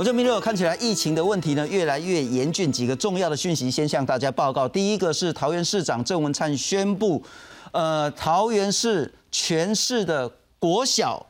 我这明六看起来疫情的问题呢越来越严峻，几个重要的讯息先向大家报告。第一个是桃园市长郑文灿宣布，呃，桃园市全市的国小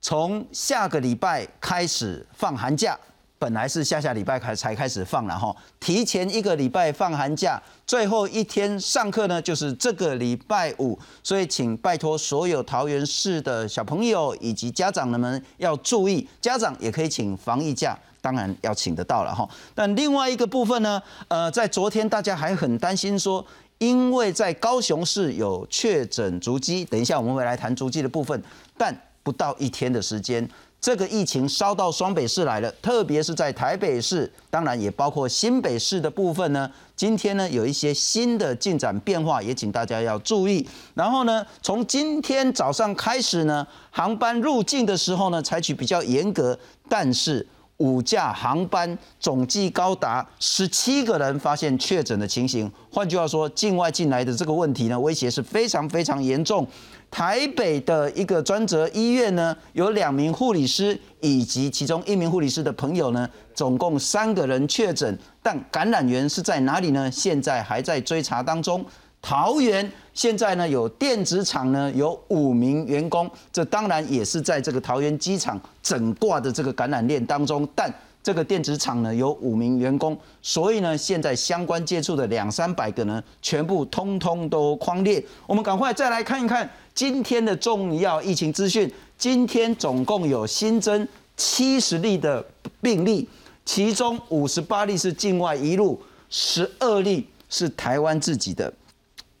从下个礼拜开始放寒假。本来是下下礼拜开才开始放了哈，提前一个礼拜放寒假，最后一天上课呢就是这个礼拜五，所以请拜托所有桃园市的小朋友以及家长们要注意，家长也可以请防疫假，当然要请得到了哈。但另外一个部分呢，呃，在昨天大家还很担心说，因为在高雄市有确诊足迹，等一下我们会来谈足迹的部分，但不到一天的时间。这个疫情烧到双北市来了，特别是在台北市，当然也包括新北市的部分呢。今天呢有一些新的进展变化，也请大家要注意。然后呢，从今天早上开始呢，航班入境的时候呢，采取比较严格，但是五架航班总计高达十七个人发现确诊的情形。换句话说，境外进来的这个问题呢，威胁是非常非常严重。台北的一个专责医院呢，有两名护理师以及其中一名护理师的朋友呢，总共三个人确诊，但感染源是在哪里呢？现在还在追查当中。桃园现在呢有电子厂呢有五名员工，这当然也是在这个桃园机场整挂的这个感染链当中，但。这个电子厂呢有五名员工，所以呢现在相关接触的两三百个呢全部通通都框列。我们赶快再来看一看今天的重要疫情资讯。今天总共有新增七十例的病例，其中五十八例是境外一路，十二例是台湾自己的。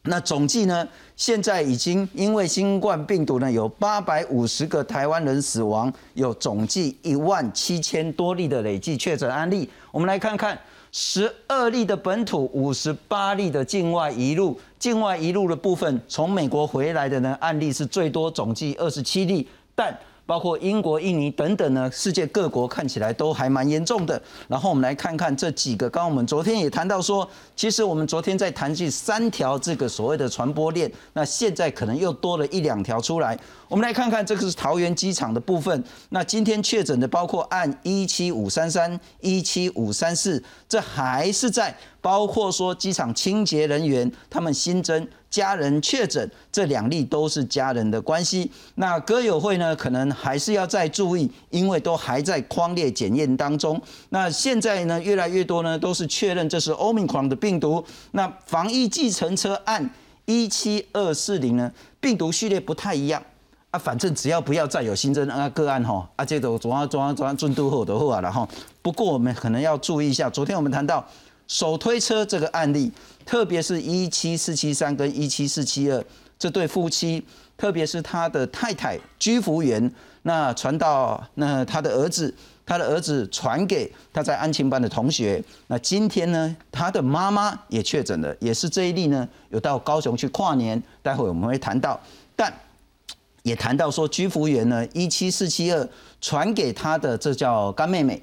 那总计呢？现在已经因为新冠病毒呢，有八百五十个台湾人死亡，有总计一万七千多例的累计确诊案例。我们来看看十二例的本土，五十八例的境外一路。境外一路的部分，从美国回来的呢案例是最多，总计二十七例，但。包括英国、印尼等等呢，世界各国看起来都还蛮严重的。然后我们来看看这几个，刚刚我们昨天也谈到说，其实我们昨天在谈及三条这个所谓的传播链，那现在可能又多了一两条出来。我们来看看这个是桃园机场的部分。那今天确诊的包括按一七五三三、一七五三四，这还是在包括说机场清洁人员他们新增。家人确诊，这两例都是家人的关系。那歌友会呢，可能还是要再注意，因为都还在框列检验当中。那现在呢，越来越多呢，都是确认这是欧米狂的病毒。那防疫计程车案一七二四零呢，病毒序列不太一样啊，反正只要不要再有新增啊个案哈，啊这个昨晚昨晚昨晚进度后的话了哈。不过我们可能要注意一下，昨天我们谈到。手推车这个案例，特别是一七四七三跟一七四七二这对夫妻，特别是他的太太居服员，那传到那他的儿子，他的儿子传给他在安庆班的同学，那今天呢，他的妈妈也确诊了，也是这一例呢，有到高雄去跨年，待会我们会谈到，但也谈到说居服员呢一七四七二传给他的这叫干妹妹，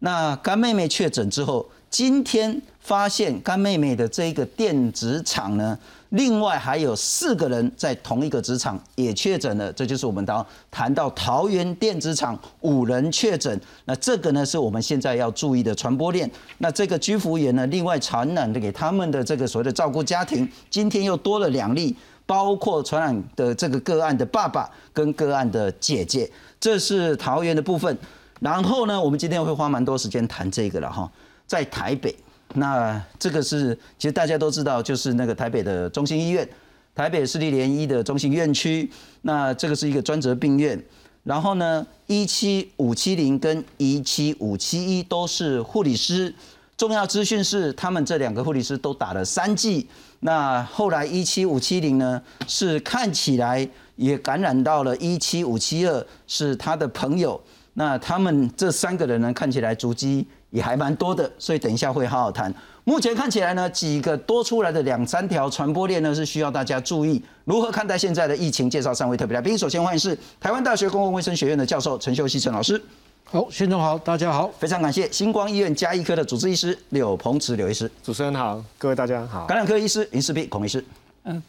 那干妹妹确诊之后。今天发现干妹妹的这个电子厂呢，另外还有四个人在同一个职场也确诊了，这就是我们当谈到桃园电子厂五人确诊，那这个呢是我们现在要注意的传播链。那这个居服员呢，另外传染的给他们的这个所谓的照顾家庭，今天又多了两例，包括传染的这个个案的爸爸跟个案的姐姐，这是桃园的部分。然后呢，我们今天会花蛮多时间谈这个了哈。在台北，那这个是其实大家都知道，就是那个台北的中心医院，台北市立联医的中心院区。那这个是一个专责病院。然后呢，一七五七零跟一七五七一都是护理师。重要资讯是，他们这两个护理师都打了三剂。那后来一七五七零呢，是看起来也感染到了一七五七二，是他的朋友。那他们这三个人呢，看起来足迹。也还蛮多的，所以等一下会好好谈。目前看起来呢，几个多出来的两三条传播链呢，是需要大家注意如何看待现在的疫情。介绍三位特别来宾，首先欢迎是台湾大学公共卫生学院的教授陈秀熙陈老师。好，先生好，大家好，非常感谢星光医院加医科的主治医师柳鹏池柳医师。主持人好，各位大家好。感染科医师林世碧孔医师。嗯，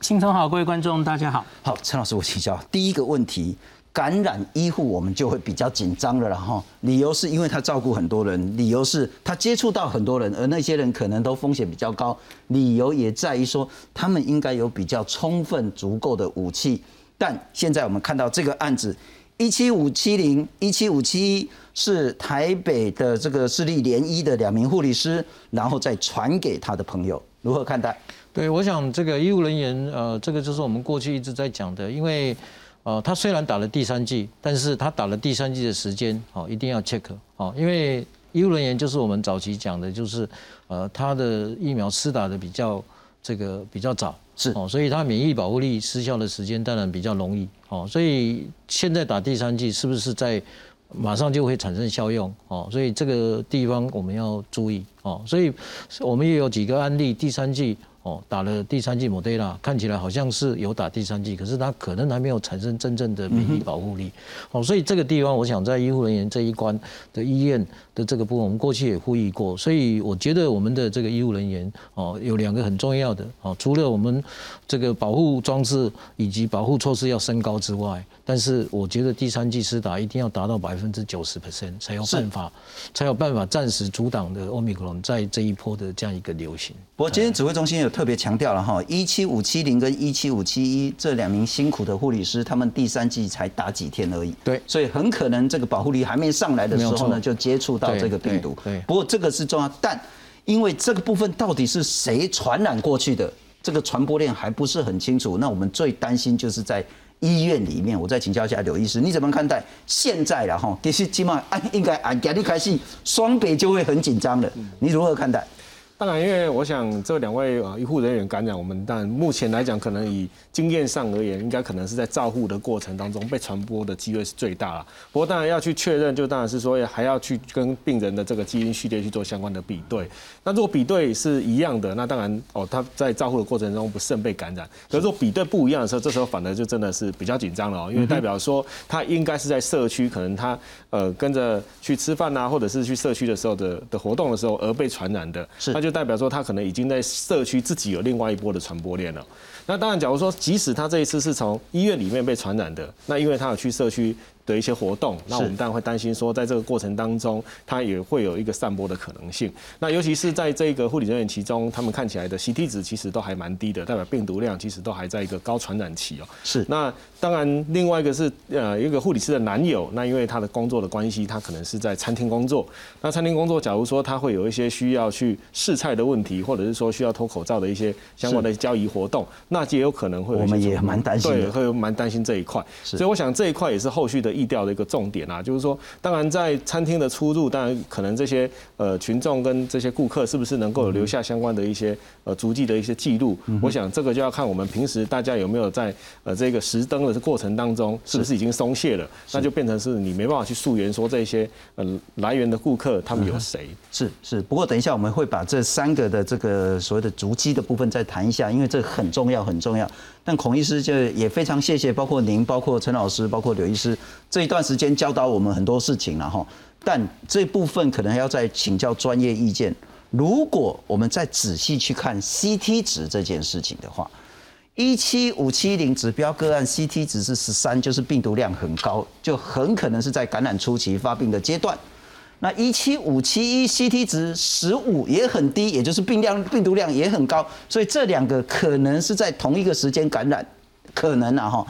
新总好，各位观众大家好。好，陈老师我请教第一个问题。感染医护我们就会比较紧张了，然后理由是因为他照顾很多人，理由是他接触到很多人，而那些人可能都风险比较高，理由也在于说他们应该有比较充分足够的武器。但现在我们看到这个案子，一七五七零、一七五七一是台北的这个市立联医的两名护理师，然后再传给他的朋友，如何看待？对，我想这个医务人员，呃，这个就是我们过去一直在讲的，因为。呃，他虽然打了第三剂，但是他打了第三剂的时间，哦，一定要 check，哦，因为医务人员就是我们早期讲的，就是呃，他的疫苗施打的比较这个比较早，是。哦，所以它免疫保护力失效的时间当然比较容易，哦，所以现在打第三剂是不是在马上就会产生效用，哦，所以这个地方我们要注意，哦，所以我们也有几个案例，第三剂。哦，打了第三剂莫德纳，看起来好像是有打第三剂，可是它可能还没有产生真正的免疫保护力。哦，所以这个地方，我想在医护人员这一关的医院的这个部分，我们过去也呼吁过。所以我觉得我们的这个医护人员，哦，有两个很重要的，哦，除了我们这个保护装置以及保护措施要升高之外，但是我觉得第三剂施打一定要达到百分之九十 percent 才有办法，才有办法暂时阻挡的欧米克戎在这一波的这样一个流行。不过今天指挥中心有。特别强调了哈，一七五七零跟一七五七一这两名辛苦的护理师，他们第三季才打几天而已，对，所以很可能这个保护力还没上来的时候呢，就接触到这个病毒。对，不过这个是重要，但因为这个部分到底是谁传染过去的，这个传播链还不是很清楚。那我们最担心就是在医院里面。我再请教一下刘医师，你怎么看待现在了哈？其实起码按应该按压力开始，双北就会很紧张了，你如何看待？当然，因为我想这两位呃医护人员感染我们，但目前来讲，可能以经验上而言，应该可能是在照护的过程当中被传播的机会是最大了。不过当然要去确认，就当然是说还要去跟病人的这个基因序列去做相关的比对。那如果比对是一样的，那当然哦他在照护的过程中不慎被感染。可是说比对不一样的时候，这时候反而就真的是比较紧张了哦，因为代表说他应该是在社区，可能他呃跟着去吃饭呐，或者是去社区的时候的的活动的时候而被传染的，是。就代表说他可能已经在社区自己有另外一波的传播链了。那当然，假如说即使他这一次是从医院里面被传染的，那因为他有去社区。的一些活动，那我们当然会担心说，在这个过程当中，他也会有一个散播的可能性。那尤其是在这个护理人员其中，他们看起来的 CT 值其实都还蛮低的，代表病毒量其实都还在一个高传染期哦。是。那当然，另外一个是呃一个护理师的男友，那因为他的工作的关系，他可能是在餐厅工作。那餐厅工作，假如说他会有一些需要去试菜的问题，或者是说需要脱口罩的一些相关的交易活动，那也有可能会我们也蛮担心，对，会蛮担心这一块。所以我想这一块也是后续的。意调的一个重点啊，就是说，当然在餐厅的出入，当然可能这些呃群众跟这些顾客是不是能够留下相关的一些呃足迹的一些记录？我想这个就要看我们平时大家有没有在呃这个实登的过程当中，是不是已经松懈了？那就变成是你没办法去溯源说这些呃来源的顾客他们有谁？是是。不过等一下我们会把这三个的这个所谓的足迹的部分再谈一下，因为这很重要很重要。但孔医师就也非常谢谢，包括您，包括陈老师，包括刘医师。这一段时间教导我们很多事情了哈，但这部分可能还要再请教专业意见。如果我们再仔细去看 CT 值这件事情的话，一七五七零指标个案 CT 值是十三，就是病毒量很高，就很可能是在感染初期发病的阶段。那一七五七一 CT 值十五也很低，也就是病量病毒量也很高，所以这两个可能是在同一个时间感染，可能啊哈。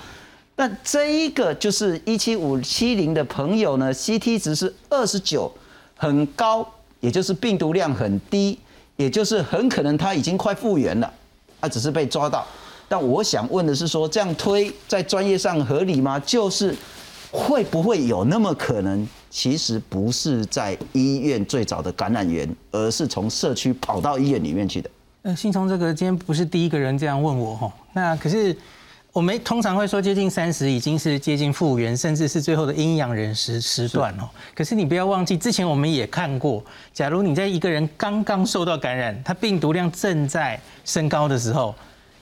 那这一个就是一七五七零的朋友呢，CT 值是二十九，很高，也就是病毒量很低，也就是很可能他已经快复原了，他只是被抓到。但我想问的是，说这样推在专业上合理吗？就是会不会有那么可能，其实不是在医院最早的感染源，而是从社区跑到医院里面去的？呃，信聪这个今天不是第一个人这样问我哈，那可是。我们通常会说，接近三十已经是接近复原，甚至是最后的阴阳人时时段哦。可是你不要忘记，之前我们也看过，假如你在一个人刚刚受到感染，他病毒量正在升高的时候，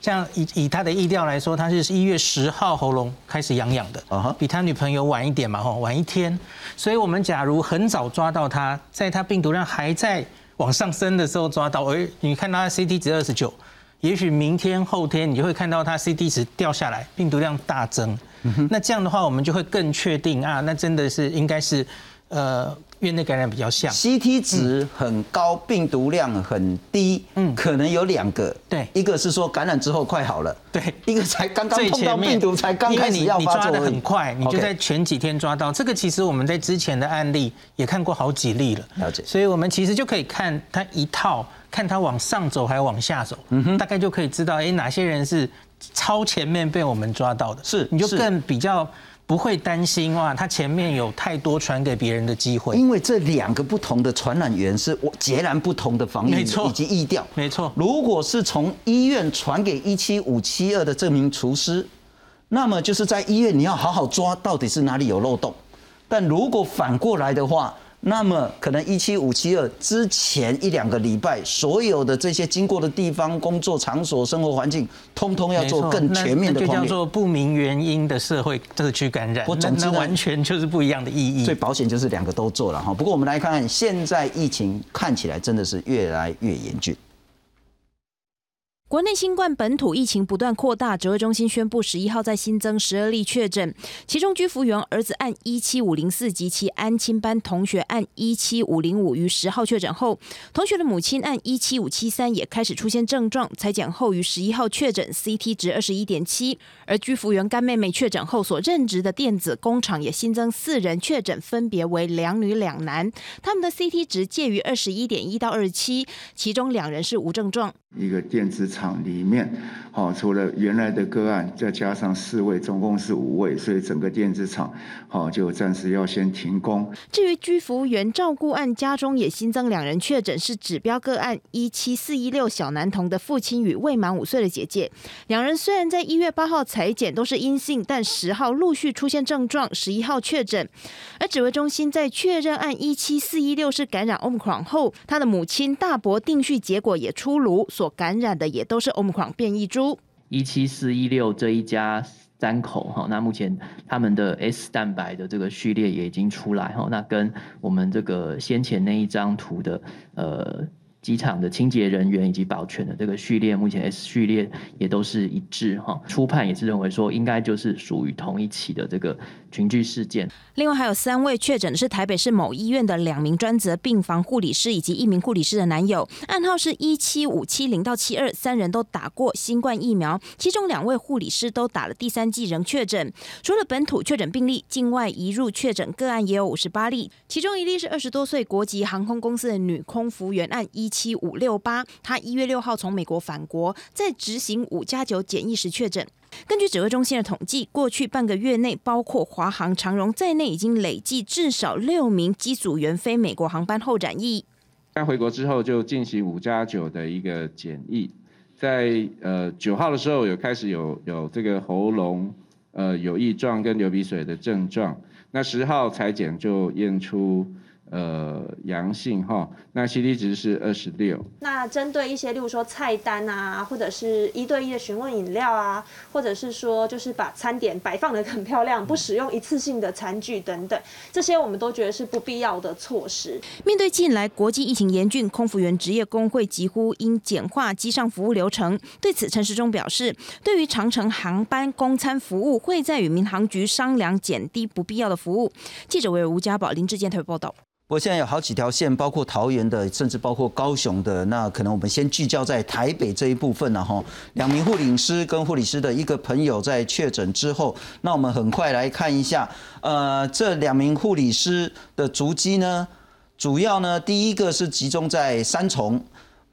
像以以他的意调来说，他是一月十号喉咙开始痒痒的，比他女朋友晚一点嘛，吼，晚一天。所以我们假如很早抓到他，在他病毒量还在往上升的时候抓到，而你看他 CT 值二十九。也许明天后天你就会看到他 C T 值掉下来，病毒量大增。那这样的话，我们就会更确定啊，那真的是应该是呃院内感染比较像。CT 值很高，病毒量很低，嗯，可能有两个，对。一个是说感染之后快好了，对，一个才刚刚最碰到病毒，才刚开始要你你抓发作。而已，的很快，你就在前几天抓到。这个其实我们在之前的案例也看过好几例了，了解。所以我们其实就可以看它一套，看它往上走还是往下走，嗯大概就可以知道，哎，哪些人是超前面被我们抓到的，是你就更比较不会担心哇，他前面有太多传给别人的机会。因为这两个不同的传染源是我截然不同的防疫以及疫调。没错如果是从医院传给一七五七二的这名厨师，那么就是在医院你要好好抓到底是哪里有漏洞。但如果反过来的话，那么可能一七五七二之前一两个礼拜，所有的这些经过的地方、工作场所、生活环境，通通要做更全面的就叫。做不明原因的社会社区感染，那我总之完全就是不一样的意义。所以保险就是两个都做了哈。不过我们来看看，现在疫情看起来真的是越来越严峻。国内新冠本土疫情不断扩大，指挥中心宣布，十一号再新增十二例确诊，其中居服员儿子按一七五零四及其安亲班同学按一七五零五于十号确诊后，同学的母亲按一七五七三也开始出现症状，裁剪后于十一号确诊，CT 值二十一点七，而居服员干妹妹确诊后所任职的电子工厂也新增四人确诊，分别为两女两男，他们的 CT 值介于二十一点一到二十七，其中两人是无症状。一个电子厂里面，好、除了原来的个案，再加上四位，总共是五位，所以整个电子厂，好、就暂时要先停工。至于居服员照顾案，家中也新增两人确诊，是指标个案一七四一六小男童的父亲与未满五岁的姐姐。两人虽然在一月八号裁检都是阴性，但十号陆续出现症状，十一号确诊。而指挥中心在确认案一七四一六是感染 Omicron 后，他的母亲大伯定序结果也出炉，所感染的也都是 Omicron 变异株。一七四一六这一家三口哈，那目前他们的 S 蛋白的这个序列也已经出来哈，那跟我们这个先前那一张图的呃机场的清洁人员以及保全的这个序列，目前 S 序列也都是一致哈。初判也是认为说应该就是属于同一起的这个群聚事件。另外还有三位确诊的是台北市某医院的两名专责病房护理师以及一名护理师的男友，暗号是一七五七零到七二，三人都打过新冠疫苗，其中两位护理师都打了第三剂仍确诊。除了本土确诊病例，境外移入确诊个案也有五十八例，其中一例是二十多岁国籍航空公司的女空服员，案一七五六八，他一月六号从美国返国，在执行五加九检疫时确诊。根据指挥中心的统计，过去半个月内，包括华航、长荣在内，已经累计至少六名机组员飞美国航班后染疫。他回国之后就进行五加九的一个检疫，在呃九号的时候有开始有有这个喉咙呃有异状跟流鼻水的症状，那十号裁剪就验出呃阳性哈，那 CT 值是二十六。那针对一些，例如说菜单啊，或者是一对一的询问饮料啊，或者是说就是把餐点摆放的很漂亮，不使用一次性的餐具等等，这些我们都觉得是不必要的措施。面对近来国际疫情严峻，空服员职业工会疾呼应简化机上服务流程。对此，陈时中表示，对于长程航班供餐服务，会在与民航局商量减低不必要的服务。记者为吴家宝、林志坚特别报道。不过现在有好几条线，包括桃园的，甚至包括高雄的。那可能我们先聚焦在台北这一部分了哈。两名护理师跟护理师的一个朋友在确诊之后，那我们很快来看一下，呃，这两名护理师的足迹呢，主要呢，第一个是集中在三重，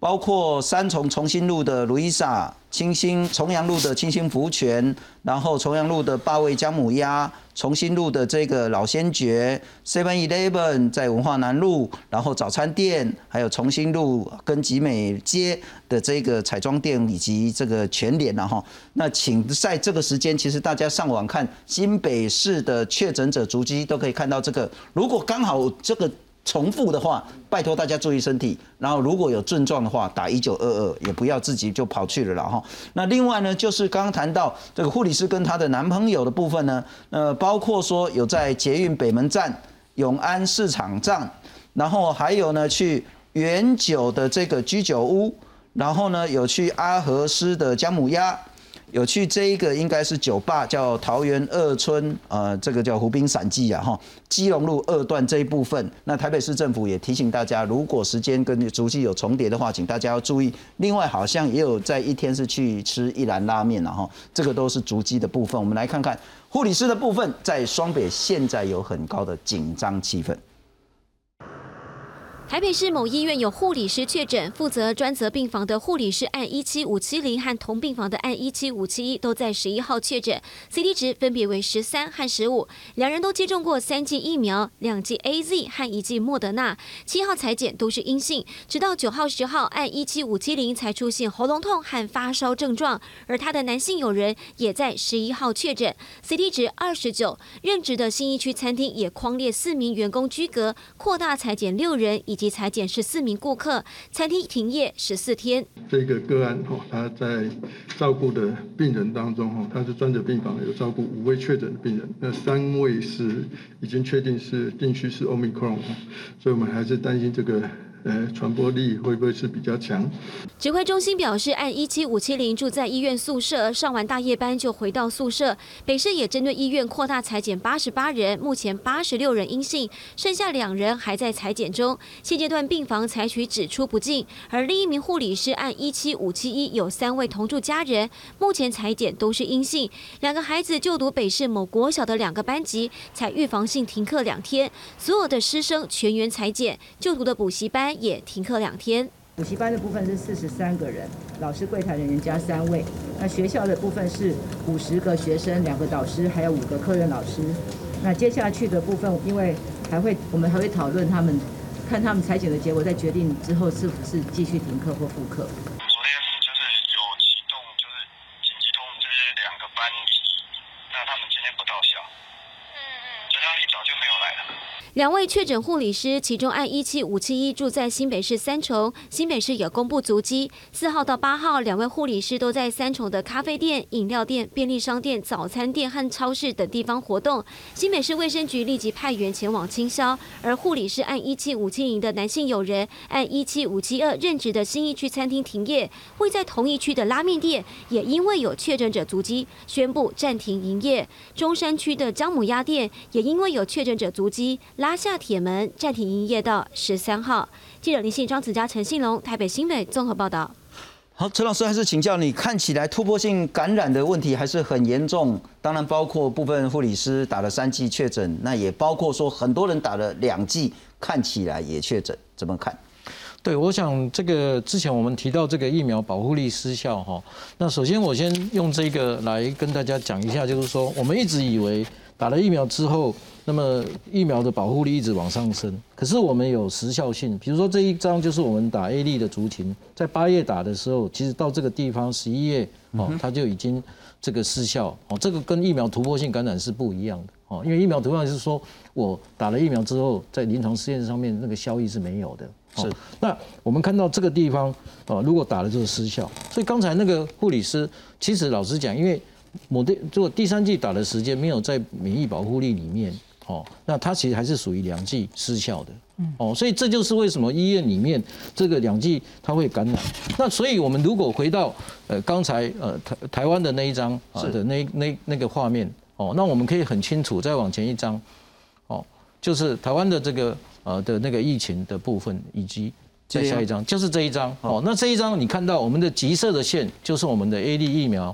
包括三重重新路的卢伊莎、清新重阳路的清新福泉，然后重阳路的八味姜母鸭，重新路的这个老先觉，Seven Eleven 在文化南路，然后早餐店，还有重新路跟集美街的这个彩妆店以及这个全联然后，那请在这个时间，其实大家上网看新北市的确诊者足迹都可以看到这个，如果刚好这个。重复的话，拜托大家注意身体。然后如果有症状的话，打一九二二，也不要自己就跑去了啦哈。那另外呢，就是刚刚谈到这个护理师跟她的男朋友的部分呢，呃，包括说有在捷运北门站、永安市场站，然后还有呢去原酒的这个居酒屋。然后呢有去阿和斯的姜母鸭。有去这一个应该是酒吧，叫桃园二村，呃，这个叫湖滨散记啊，哈，基隆路二段这一部分。那台北市政府也提醒大家，如果时间跟足迹有重叠的话，请大家要注意。另外，好像也有在一天是去吃一兰拉面了哈，这个都是足迹的部分。我们来看看护理师的部分，在双北现在有很高的紧张气氛。台北市某医院有护理师确诊，负责专责病房的护理师按一七五七零和同病房的按一七五七一都在十一号确诊，C T 值分别为十三和十五，两人都接种过三剂疫苗，两剂 A Z 和一剂莫德纳，七号裁剪都是阴性，直到九号十号按一七五七零才出现喉咙痛和发烧症状，而他的男性友人也在十一号确诊，C T 值二十九，任职的新一区餐厅也框列四名员工居隔，扩大裁剪六人以。及裁减十四名顾客，餐厅停业十四天。这个个案哈，他在照顾的病人当中哈，他是专责病房有照顾五位确诊的病人，那三位是已经确定是定区是 Omicron，所以我们还是担心这个。呃，传播力会不会是比较强？指挥中心表示，按一七五七零住在医院宿舍，上完大夜班就回到宿舍。北市也针对医院扩大裁剪八十八人，目前八十六人阴性，剩下两人还在裁剪中。现阶段病房采取只出不进。而另一名护理师按一七五七一有三位同住家人，目前裁剪都是阴性。两个孩子就读北市某国小的两个班级，才预防性停课两天，所有的师生全员裁剪，就读的补习班。也停课两天。补习班的部分是四十三个人，老师、柜台人员加三位。那学校的部分是五十个学生，两个导师，还有五个科任老师。那接下去的部分，因为还会，我们还会讨论他们，看他们裁剪的结果，再决定之后是不是继续停课或复课。两位确诊护理师，其中按一七五七一住在新北市三重，新北市也公布足迹。四号到八号，两位护理师都在三重的咖啡店、饮料店、便利商店、早餐店和超市等地方活动。新北市卫生局立即派员前往清消。而护理师按一七五七零的男性友人，按一七五七二任职的新一区餐厅停业。会在同一区的拉面店也因为有确诊者足迹，宣布暂停营业。中山区的姜母鸭店也因为有确诊者足迹。拉下铁门，暂停营业到十三号。记者林信、庄子佳、陈信龙，台北新北综合报道。好，陈老师还是请教你，看起来突破性感染的问题还是很严重，当然包括部分护理师打了三剂确诊，那也包括说很多人打了两剂，看起来也确诊，怎么看？对，我想这个之前我们提到这个疫苗保护力失效哈，那首先我先用这个来跟大家讲一下，就是说我们一直以为打了疫苗之后。那么疫苗的保护力一直往上升，可是我们有时效性，比如说这一张就是我们打 A 粒的族群，在八月打的时候，其实到这个地方十一月哦，它就已经这个失效哦，这个跟疫苗突破性感染是不一样的哦，因为疫苗突破是说我打了疫苗之后，在临床试验上面那个效益是没有的，是。那我们看到这个地方哦，如果打了就是失效，所以刚才那个护理师，其实老实讲，因为某的如果第三剂打的时间没有在免疫保护力里面。哦，那它其实还是属于两剂失效的，哦，所以这就是为什么医院里面这个两剂它会感染。那所以我们如果回到呃刚才呃台台湾的那一张啊的那那那个画面，哦，那我们可以很清楚再往前一张，哦，就是台湾的这个呃的那个疫情的部分，以及再下一张就是这一张，哦，那这一张你看到我们的橘色的线就是我们的 A D 疫苗。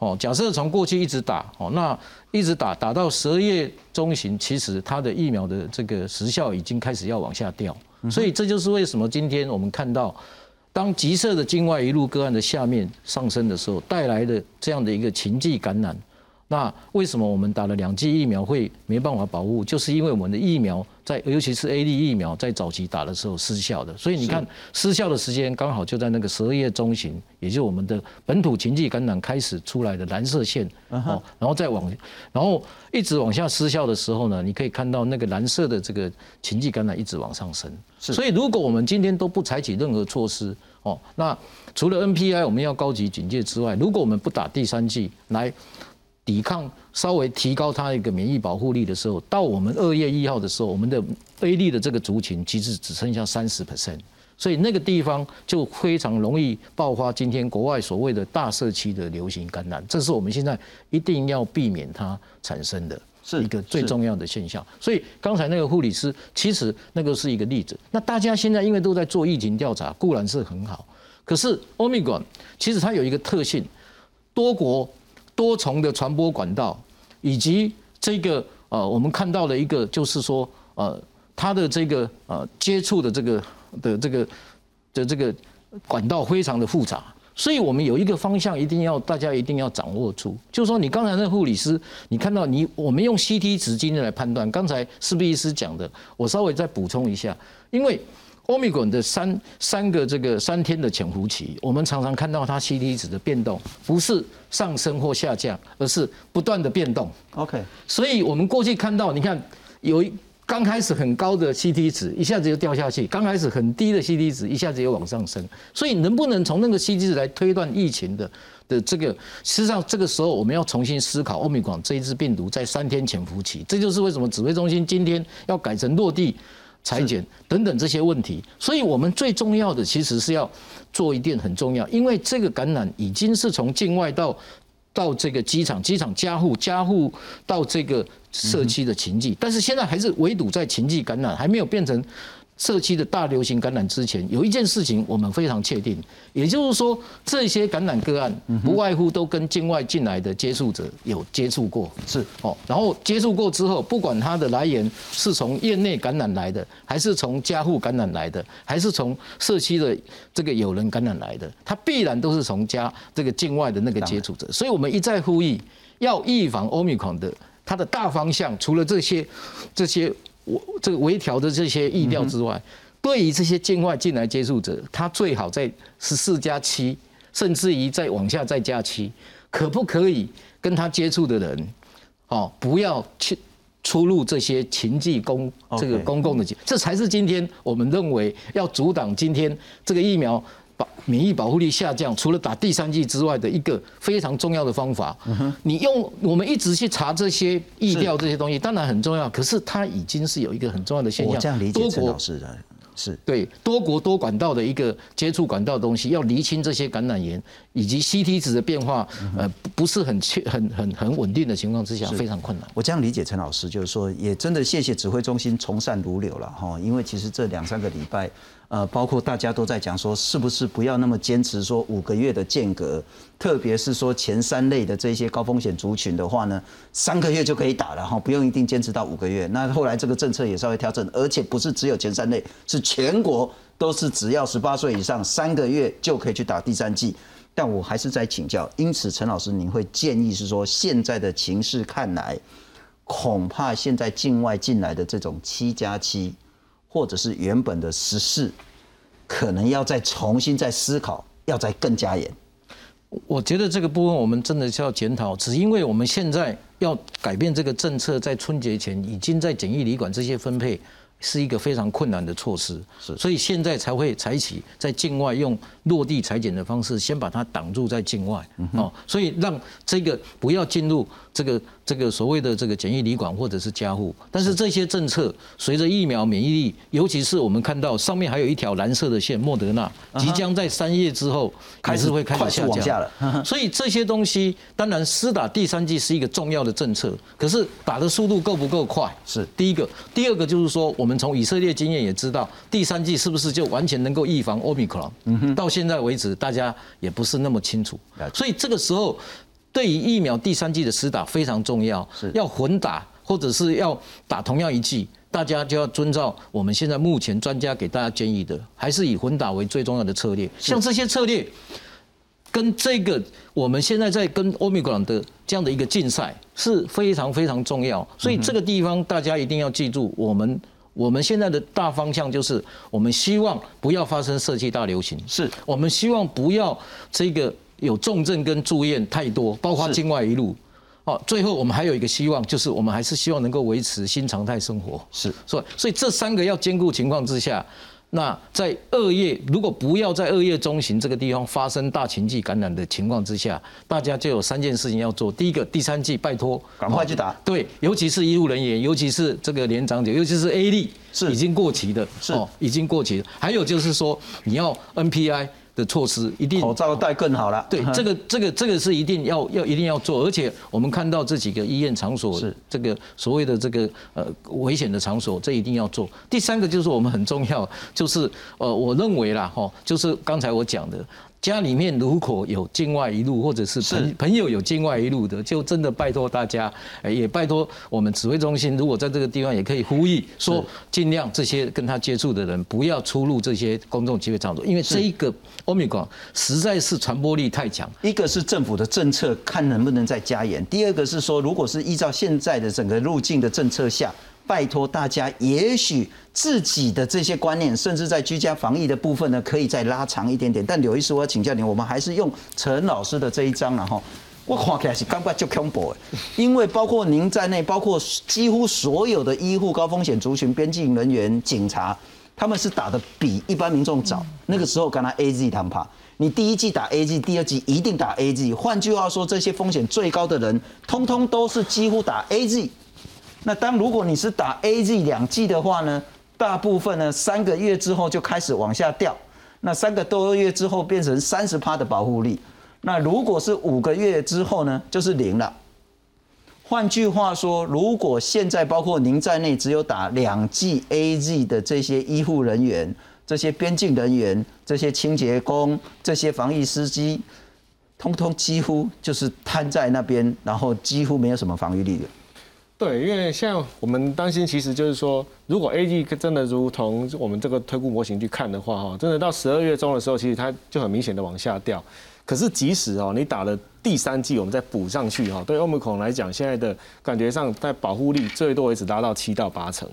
哦，假设从过去一直打，哦，那一直打打到十二月中旬，其实它的疫苗的这个时效已经开始要往下掉，所以这就是为什么今天我们看到，当急射的境外一路个案的下面上升的时候，带来的这样的一个情际感染。那为什么我们打了两剂疫苗会没办法保护？就是因为我们的疫苗在，尤其是 A D 疫苗在早期打的时候失效的。所以你看，失效的时间刚好就在那个十二月中旬，也就是我们的本土情迹感染开始出来的蓝色线哦，然后再往，然后一直往下失效的时候呢，你可以看到那个蓝色的这个情迹感染一直往上升。所以如果我们今天都不采取任何措施哦，那除了 N P I 我们要高级警戒之外，如果我们不打第三剂来。抵抗稍微提高它一个免疫保护力的时候，到我们二月一号的时候，我们的 A 力的这个族群其实只剩下三十 percent，所以那个地方就非常容易爆发今天国外所谓的大社区的流行感染，这是我们现在一定要避免它产生的。是一个最重要的现象，所以刚才那个护理师其实那个是一个例子。那大家现在因为都在做疫情调查，固然是很好，可是欧米伽其实它有一个特性，多国多重的传播管道，以及这个呃我们看到了一个就是说呃它的这个呃接触的这个的这个的这个管道非常的复杂。所以，我们有一个方向，一定要大家一定要掌握住，就是说，你刚才那护理师，你看到你，我们用 CT 值今天来判断。刚才施碧医师讲的，我稍微再补充一下，因为欧米伽的三三个这个三天的潜伏期，我们常常看到它 CT 值的变动，不是上升或下降，而是不断的变动。OK，所以我们过去看到，你看有一。刚开始很高的 CT 值，一下子就掉下去；刚开始很低的 CT 值，一下子又往上升。所以能不能从那个 CT 值来推断疫情的的这个？实际上，这个时候我们要重新思考欧米伽这一支病毒在三天潜伏期，这就是为什么指挥中心今天要改成落地裁剪等等这些问题。所以我们最重要的其实是要做一点很重要，因为这个感染已经是从境外到。到这个机场，机场加护，加护到这个社区的情境，但是现在还是围堵在情境感染，还没有变成。社区的大流行感染之前，有一件事情我们非常确定，也就是说，这些感染个案不外乎都跟境外进来的接触者有接触过，是哦。然后接触过之后，不管它的来源是从院内感染来的，还是从家户感染来的，还是从社区的这个有人感染来的，它必然都是从家这个境外的那个接触者。所以我们一再呼吁，要预防欧米克的它的大方向，除了这些这些。我这个微调的这些意料之外，对于这些境外进来接触者，他最好在十四加七，甚至于再往下再加七，可不可以跟他接触的人，哦，不要去出入这些情境公这个公共的，这才是今天我们认为要阻挡今天这个疫苗。免疫保护力下降，除了打第三剂之外的一个非常重要的方法。你用我们一直去查这些疫调这些东西，当然很重要。可是它已经是有一个很重要的现象。我这样理解陈老师的。是对多国多管道的一个接触管道的东西，要厘清这些感染源以及 CT 值的变化，呃，不是很确、很很很稳定的情况之下，非常困难。我这样理解陈老师，就是说，也真的谢谢指挥中心从善如流了哈，因为其实这两三个礼拜。呃，包括大家都在讲说，是不是不要那么坚持说五个月的间隔，特别是说前三类的这些高风险族群的话呢，三个月就可以打了哈，不用一定坚持到五个月。那后来这个政策也稍微调整，而且不是只有前三类，是全国都是只要十八岁以上三个月就可以去打第三剂。但我还是在请教，因此陈老师，您会建议是说，现在的情势看来，恐怕现在境外进来的这种七加七。或者是原本的十四，可能要再重新再思考，要再更加严。我觉得这个部分我们真的是要检讨，只因为我们现在要改变这个政策，在春节前已经在简易旅馆这些分配。是一个非常困难的措施，是，所以现在才会采取在境外用落地裁剪的方式，先把它挡住在境外，哦，所以让这个不要进入这个这个所谓的这个简易旅馆或者是家户。但是这些政策随着疫苗免疫力，尤其是我们看到上面还有一条蓝色的线，莫德纳即将在三月之后开始会开始下降了。所以这些东西，当然施打第三剂是一个重要的政策，可是打的速度够不够快？是第一个，第二个就是说我们。我们从以色列经验也知道，第三季是不是就完全能够预防奥密克戎？嗯哼，到现在为止，大家也不是那么清楚。所以这个时候，对于疫苗第三季的施打非常重要，是要混打或者是要打同样一剂，大家就要遵照我们现在目前专家给大家建议的，还是以混打为最重要的策略。像这些策略。跟这个我们现在在跟欧米伽的这样的一个竞赛是非常非常重要，所以这个地方大家一定要记住，我们我们现在的大方向就是，我们希望不要发生社区大流行，是我们希望不要这个有重症跟住院太多，包括境外一路。哦，最后我们还有一个希望，就是我们还是希望能够维持新常态生活，是，所以所以这三个要兼顾情况之下。那在二月，如果不要在二月中旬这个地方发生大情绪感染的情况之下，大家就有三件事情要做。第一个，第三季拜托赶快去打。对，尤其是医护人员，尤其是这个年长者，尤其是 A 粒是已经过期的，是已经过期的。还有就是说，你要 NPI。的措施一定口罩戴更好了。对，这个这个这个是一定要要一定要做，而且我们看到这几个医院场所是这个所谓的这个呃危险的场所，这一定要做。第三个就是我们很重要，就是呃我认为啦哈，就是刚才我讲的。家里面如果有境外一路，或者是朋朋友有境外一路的，就真的拜托大家，也拜托我们指挥中心，如果在这个地方也可以呼吁说，尽量这些跟他接触的人不要出入这些公众集会场所，因为这一个欧米伽实在是传播力太强。一个是政府的政策看能不能再加严，第二个是说，如果是依照现在的整个入境的政策下。拜托大家，也许自己的这些观念，甚至在居家防疫的部分呢，可以再拉长一点点。但刘医师，我要请教你，我们还是用陈老师的这一章了哈。我看起来是刚刚就恐怖因为包括您在内，包括几乎所有的医护高风险族群、边境人员、警察，他们是打的比一般民众早。那个时候跟他 A Z 谈判，你第一季打 A Z，第二季一定打 A Z。换句话说，这些风险最高的人，通通都是几乎打 A Z。那当如果你是打 A Z 两剂的话呢，大部分呢三个月之后就开始往下掉，那三个多月之后变成三十趴的保护力，那如果是五个月之后呢，就是零了。换句话说，如果现在包括您在内只有打两剂 A Z 的这些医护人员、这些边境人员、这些清洁工、这些防疫司机，通通几乎就是瘫在那边，然后几乎没有什么防御力的。对，因为像我们担心，其实就是说，如果 A G 真的如同我们这个推估模型去看的话，哈，真的到十二月中的时候，其实它就很明显的往下掉。可是即使哦，你打了第三剂，我们再补上去哈，对欧姆孔来讲，现在的感觉上在保护力最多也只达到七到八成。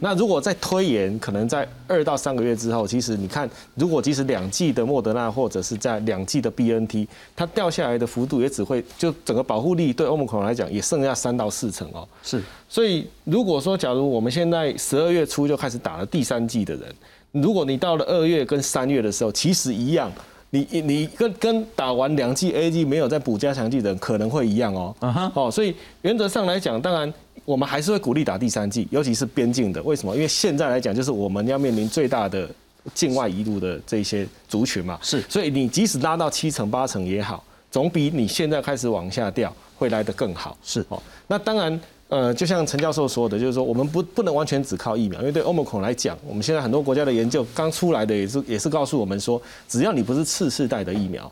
那如果再推延，可能在二到三个月之后，其实你看，如果即使两剂的莫德纳或者是在两剂的 B N T，它掉下来的幅度也只会就整个保护力对欧姆孔来讲也剩下三到四成哦。是，所以如果说假如我们现在十二月初就开始打了第三剂的人，如果你到了二月跟三月的时候，其实一样。你你跟跟打完两剂 A G 没有再补加强剂的人可能会一样哦，哦，所以原则上来讲，当然我们还是会鼓励打第三剂，尤其是边境的。为什么？因为现在来讲，就是我们要面临最大的境外移入的这些族群嘛。是，所以你即使拉到七成八成也好，总比你现在开始往下掉会来得更好。是哦，那当然。呃，就像陈教授说的，就是说我们不不能完全只靠疫苗，因为对欧盟来讲，我们现在很多国家的研究刚出来的也是也是告诉我们说，只要你不是次世代的疫苗。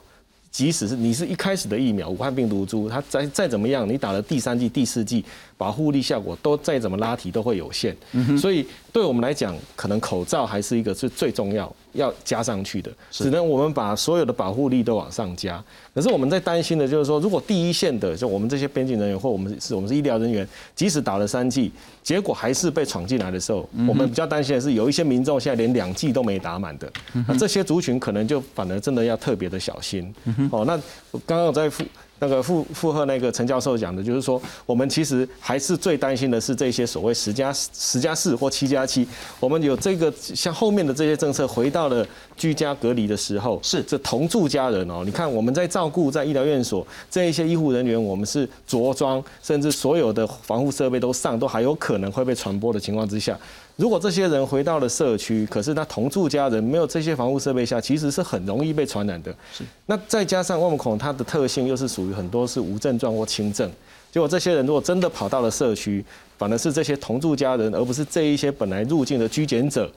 即使是你是一开始的疫苗，武汉病毒株，它再再怎么样，你打了第三剂、第四剂，保护力效果都再怎么拉提都会有限。所以对我们来讲，可能口罩还是一个最最重要要加上去的。只能我们把所有的保护力都往上加。可是我们在担心的就是说，如果第一线的就我们这些边境人员或我们是我们是医疗人员，即使打了三剂，结果还是被闯进来的时候，我们比较担心的是有一些民众现在连两剂都没打满的，那这些族群可能就反而真的要特别的小心。哦，那刚刚在附那个附附和那个陈教授讲的，就是说我们其实还是最担心的是这些所谓十加十加四或七加七，我们有这个像后面的这些政策回到了居家隔离的时候，是这同住家人哦，你看我们在照顾在医疗院所这一些医护人员，我们是着装，甚至所有的防护设备都上，都还有可能会被传播的情况之下。如果这些人回到了社区，可是他同住家人没有这些防护设备下，其实是很容易被传染的。是。那再加上万孔它的特性又是属于很多是无症状或轻症，结果这些人如果真的跑到了社区，反而是这些同住家人，而不是这一些本来入境的居检者，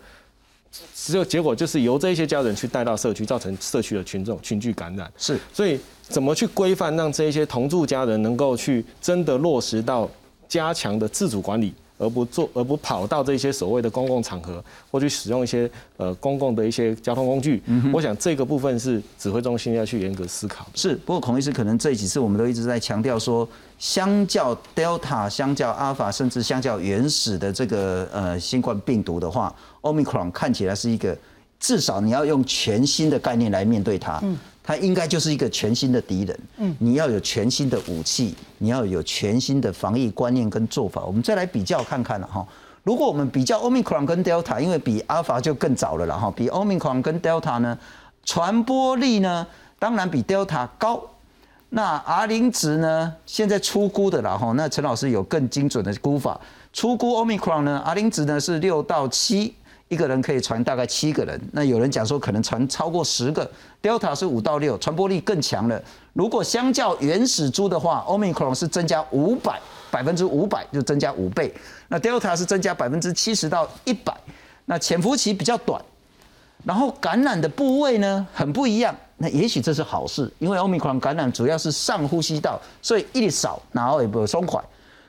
只有结果就是由这些家人去带到社区，造成社区的群众群聚感染。是。所以怎么去规范，让这些同住家人能够去真的落实到加强的自主管理？而不做，而不跑到这些所谓的公共场合，或去使用一些呃公共的一些交通工具。我想这个部分是指挥中心要去严格思考。是，不过孔医师可能这几次我们都一直在强调说，相较 Delta、相较 Alpha，甚至相较原始的这个呃新冠病毒的话，Omicron 看起来是一个至少你要用全新的概念来面对它。它应该就是一个全新的敌人，嗯，你要有全新的武器，你要有全新的防疫观念跟做法。我们再来比较看看了哈。如果我们比较 Omicron 跟 Delta，因为比 Alpha 就更早了啦哈，比 Omicron 跟 Delta 呢，传播力呢，当然比 Delta 高。那 R 零值呢，现在出估的啦哈，那陈老师有更精准的估法，出估 Omicron 呢，R 零值呢是六到七。一个人可以传大概七个人，那有人讲说可能传超过十个，Delta 是五到六，传播力更强了。如果相较原始株的话，Omicron 是增加五百百分之五百，就增加五倍。那 Delta 是增加百分之七十到一百，那潜伏期比较短，然后感染的部位呢很不一样。那也许这是好事，因为 Omicron 感染主要是上呼吸道，所以一少，然后也不松快。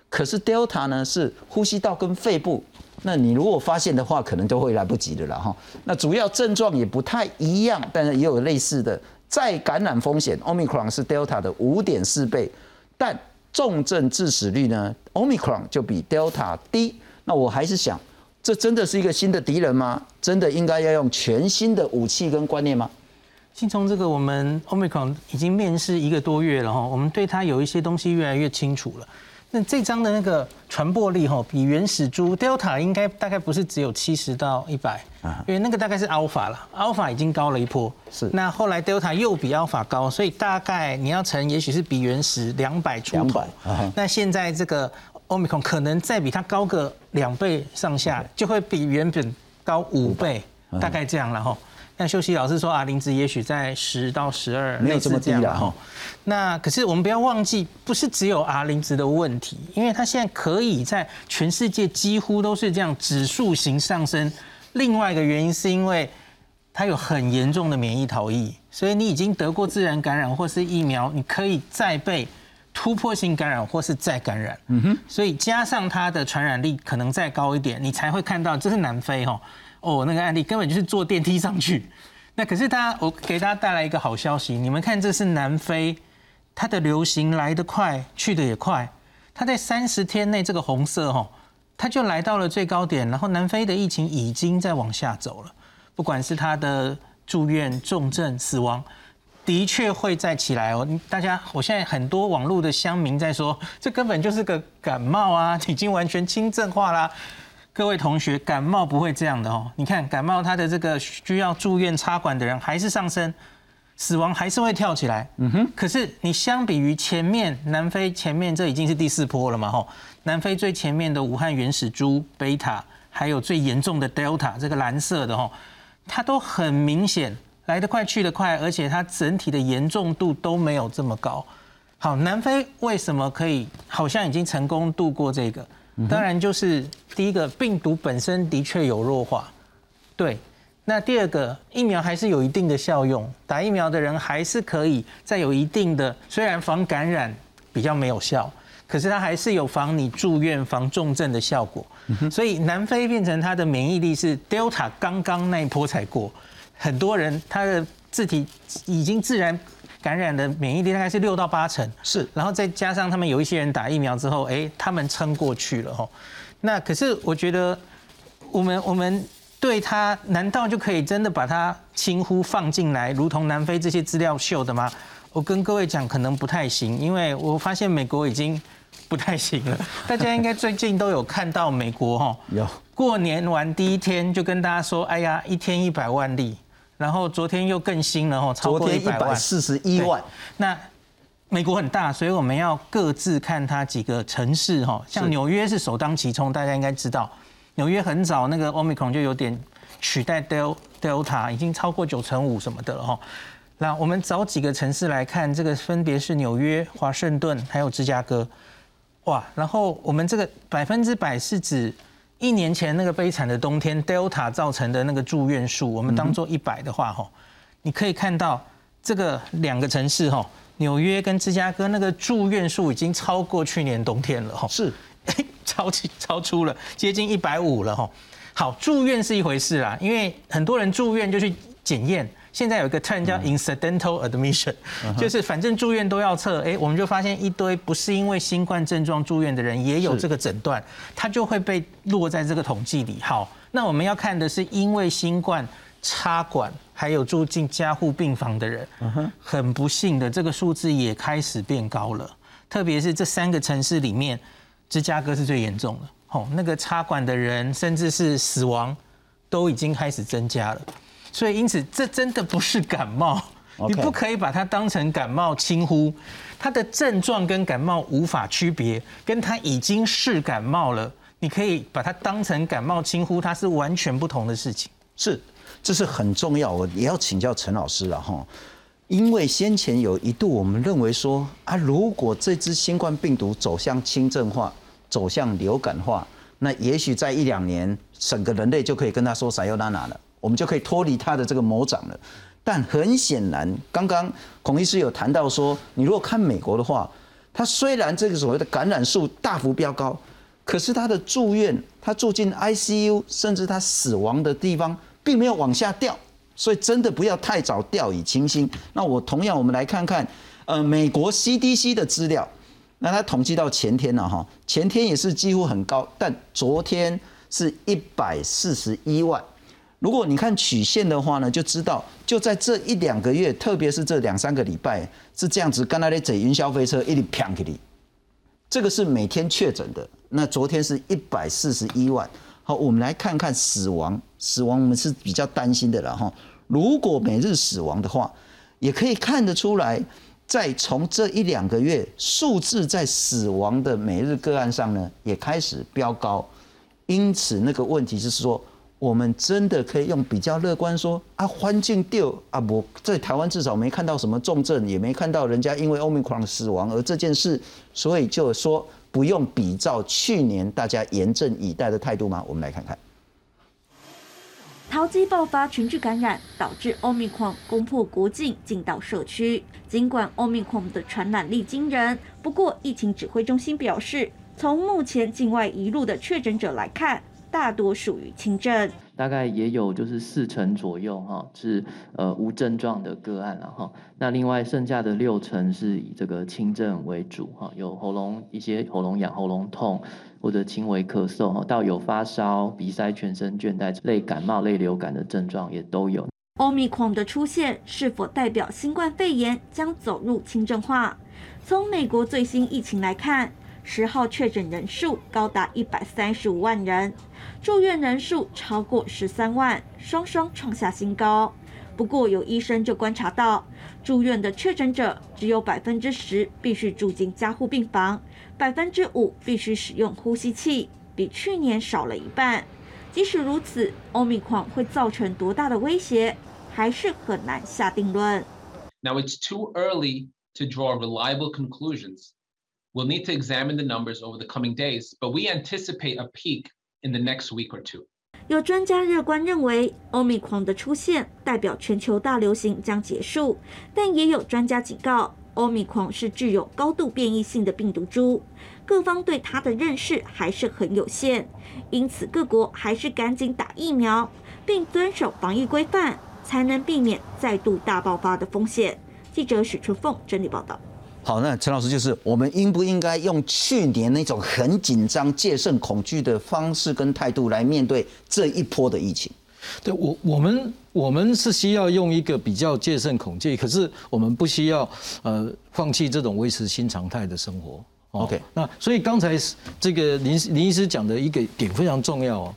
可是 Delta 呢是呼吸道跟肺部。那你如果发现的话，可能都会来不及的了哈。那主要症状也不太一样，但是也有类似的。再感染风险，Omicron 是 Delta 的五点四倍，但重症致死率呢，Omicron 就比 Delta 低。那我还是想，这真的是一个新的敌人吗？真的应该要用全新的武器跟观念吗？先从这个，我们 Omicron 已经面试一个多月了哈，我们对它有一些东西越来越清楚了。那这张的那个传播力哈，比原始株 Delta 应该大概不是只有七十到一百，因为那个大概是 Alpha 了，Alpha 已经高了一波。是。那后来 Delta 又比 Alpha 高，所以大概你要乘，也许是比原始两百出头。那现在这个 Omicron 可能再比它高个两倍上下，就会比原本高五倍，大概这样了哈。那秀熙老师说啊，林值也许在十到十二，没有这么低了哈。那可是我们不要忘记，不是只有 R 零值的问题，因为它现在可以在全世界几乎都是这样指数型上升。另外一个原因是因为它有很严重的免疫逃逸，所以你已经得过自然感染或是疫苗，你可以再被突破性感染或是再感染。嗯哼。所以加上它的传染力可能再高一点，你才会看到这是南非哈。哦，那个案例根本就是坐电梯上去。那可是大家，我给大家带来一个好消息，你们看，这是南非，它的流行来得快，去得也快。它在三十天内，这个红色哈，它就来到了最高点，然后南非的疫情已经在往下走了。不管是它的住院、重症、死亡，的确会再起来哦。大家，我现在很多网络的乡民在说，这根本就是个感冒啊，已经完全轻症化啦。各位同学，感冒不会这样的哦。你看，感冒它的这个需要住院插管的人还是上升，死亡还是会跳起来。嗯哼。可是你相比于前面南非前面这已经是第四波了嘛？吼，南非最前面的武汉原始株贝塔，还有最严重的 Delta 这个蓝色的吼，它都很明显来得快去得快，而且它整体的严重度都没有这么高。好，南非为什么可以好像已经成功度过这个？当然，就是第一个病毒本身的确有弱化，对。那第二个疫苗还是有一定的效用，打疫苗的人还是可以再有一定的，虽然防感染比较没有效，可是它还是有防你住院、防重症的效果。所以南非变成它的免疫力是 Delta 刚刚那一波才过，很多人他的自体已经自然。感染的免疫力大概是六到八成，是，然后再加上他们有一些人打疫苗之后，哎，他们撑过去了哈。那可是我觉得，我们我们对他难道就可以真的把它轻忽放进来，如同南非这些资料秀的吗？我跟各位讲，可能不太行，因为我发现美国已经不太行了。大家应该最近都有看到美国哈，有过年完第一天就跟大家说，哎呀，一天一百万例。然后昨天又更新了哦，超过一百四十一万。那美国很大，所以我们要各自看它几个城市哈，像纽约是首当其冲，大家应该知道。纽约很早那个 Omicron 就有点取代 Delta，已经超过九成五什么的了哈。那我们找几个城市来看，这个分别是纽约、华盛顿还有芝加哥。哇，然后我们这个百分之百是指。一年前那个悲惨的冬天，Delta 造成的那个住院数，我们当做一百的话，哈，你可以看到这个两个城市，哈，纽约跟芝加哥那个住院数已经超过去年冬天了，哈，是，超级超出了接近一百五了，哈。好，住院是一回事啦，因为很多人住院就去检验。现在有一个 term 叫 incidental admission，就是反正住院都要测，哎，我们就发现一堆不是因为新冠症状住院的人也有这个诊断，他就会被落在这个统计里。好，那我们要看的是因为新冠插管还有住进加护病房的人，很不幸的这个数字也开始变高了，特别是这三个城市里面，芝加哥是最严重的。哦，那个插管的人甚至是死亡都已经开始增加了。所以因此，这真的不是感冒，你不可以把它当成感冒轻忽。它的症状跟感冒无法区别，跟它已经是感冒了，你可以把它当成感冒轻忽，它是完全不同的事情。是，这是很重要，我也要请教陈老师了哈。因为先前有一度我们认为说啊，如果这支新冠病毒走向轻症化、走向流感化，那也许在一两年，整个人类就可以跟他说“撒尤娜娜”了，我们就可以脱离他的这个魔掌了。但很显然，刚刚孔医师有谈到说，你如果看美国的话，它虽然这个所谓的感染数大幅飙高，可是它的住院、它住进 ICU，甚至它死亡的地方，并没有往下掉。所以真的不要太早掉以轻心。那我同样，我们来看看，呃，美国 CDC 的资料，那它统计到前天了哈，前天也是几乎很高，但昨天是一百四十一万。如果你看曲线的话呢，就知道就在这一两个月，特别是这两三个礼拜是这样子，刚才在坐云霄飞车一直飘给你，这个是每天确诊的。那昨天是一百四十一万。好，我们来看看死亡，死亡我们是比较担心的了哈。如果每日死亡的话，也可以看得出来，在从这一两个月数字在死亡的每日个案上呢，也开始飙高。因此，那个问题就是说。我们真的可以用比较乐观说啊，环境掉啊，我在台湾至少没看到什么重症，也没看到人家因为 Omicron 死亡，而这件事，所以就说不用比照去年大家严阵以待的态度吗？我们来看看。桃机爆发群聚感染，导致 Omicron 攻破国境进到社区。尽管 Omicron 的传染力惊人，不过疫情指挥中心表示，从目前境外一路的确诊者来看。大多属于轻症，大概也有就是四成左右哈，是呃无症状的个案了哈。那另外剩下的六成是以这个轻症为主哈，有喉咙一些喉咙痒、喉咙痛或者轻微咳嗽哈，到有发烧、鼻塞、全身倦怠、类感冒、类流感的症状也都有。奥密克戎的出现是否代表新冠肺炎将走入轻症化？从美国最新疫情来看。十号确诊人数高达一百三十五万人，住院人数超过十三万，双双创下新高。不过有医生就观察到，住院的确诊者只有百分之十必须住进加护病房，百分之五必须使用呼吸器，比去年少了一半。即使如此，欧米狂会造成多大的威胁，还是很难下定论。Now it's too early to draw reliable conclusions. We'll need to examine the numbers over the coming days, but we anticipate a peak in the next week or two. 有专家乐观认为，欧米狂的出现代表全球大流行将结束，但也有专家警告，欧米狂是具有高度变异性的病毒株，各方对它的认识还是很有限，因此各国还是赶紧打疫苗，并遵守防疫规范，才能避免再度大爆发的风险。记者许春凤整理报道。好，那陈老师就是我们应不应该用去年那种很紧张、戒慎恐惧的方式跟态度来面对这一波的疫情？对我，我们我们是需要用一个比较戒慎恐惧，可是我们不需要呃放弃这种维持新常态的生活。OK，那所以刚才这个林林医师讲的一个点非常重要哦，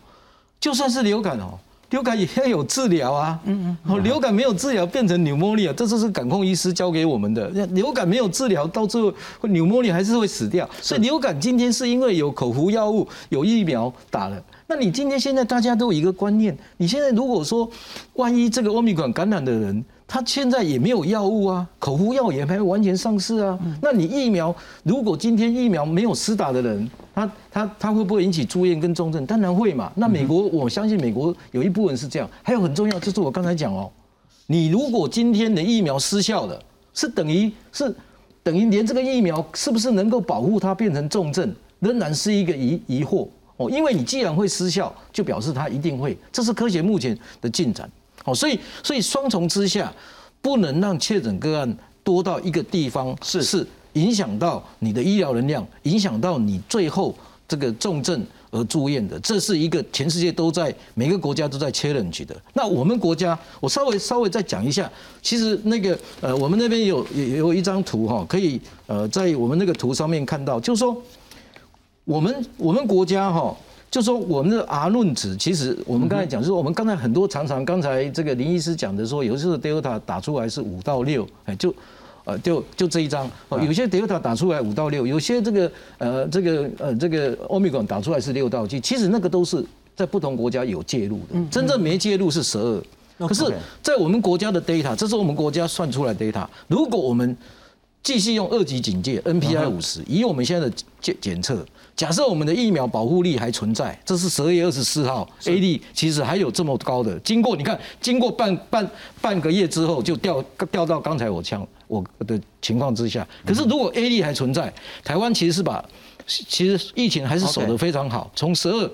就算是流感哦。流感也要有治疗啊，嗯嗯，哦流感没有治疗变成纽莫利啊，这就是感控医师教给我们的。流感没有治疗，到最后纽莫利还是会死掉。所以流感今天是因为有口服药物、有疫苗打了。那你今天现在大家都有一个观念，你现在如果说万一这个欧米伽感染的人，他现在也没有药物啊，口服药也没完全上市啊。那你疫苗，如果今天疫苗没有施打的人，他他他会不会引起住院跟重症？当然会嘛。那美国，我相信美国有一部分是这样。还有很重要，就是我刚才讲哦，你如果今天的疫苗失效了，是等于是等于连这个疫苗是不是能够保护它变成重症，仍然是一个疑疑惑哦。因为你既然会失效，就表示它一定会，这是科学目前的进展。好，所以所以双重之下，不能让确诊个案多到一个地方，是是影响到你的医疗能量，影响到你最后这个重症而住院的，这是一个全世界都在每个国家都在 challenge 的。那我们国家，我稍微稍微再讲一下，其实那个呃，我们那边有有有一张图哈，可以呃在我们那个图上面看到，就是说我们我们国家哈，就说我们的 R 论值，其实我们刚才讲，就是我们刚才很多常常刚才这个林医师讲的说，有时候 Delta 打出来是五到六，哎，就呃就就这一张，哦，有些 Delta 打出来五到六，有些这个呃这个呃这个 Omicron 打出来是六到七，其实那个都是在不同国家有介入的，真正没介入是十二。可是，在我们国家的 data，这是我们国家算出来 data。如果我们继续用二级警戒 NPI 五十，以我们现在的检检测，假设我们的疫苗保护力还存在，这是十二月二十四号 A D 其实还有这么高的。经过你看，经过半半半个月之后，就掉掉到刚才我枪我的情况之下。可是如果 A D 还存在，台湾其实是把其实疫情还是守得非常好，从十二。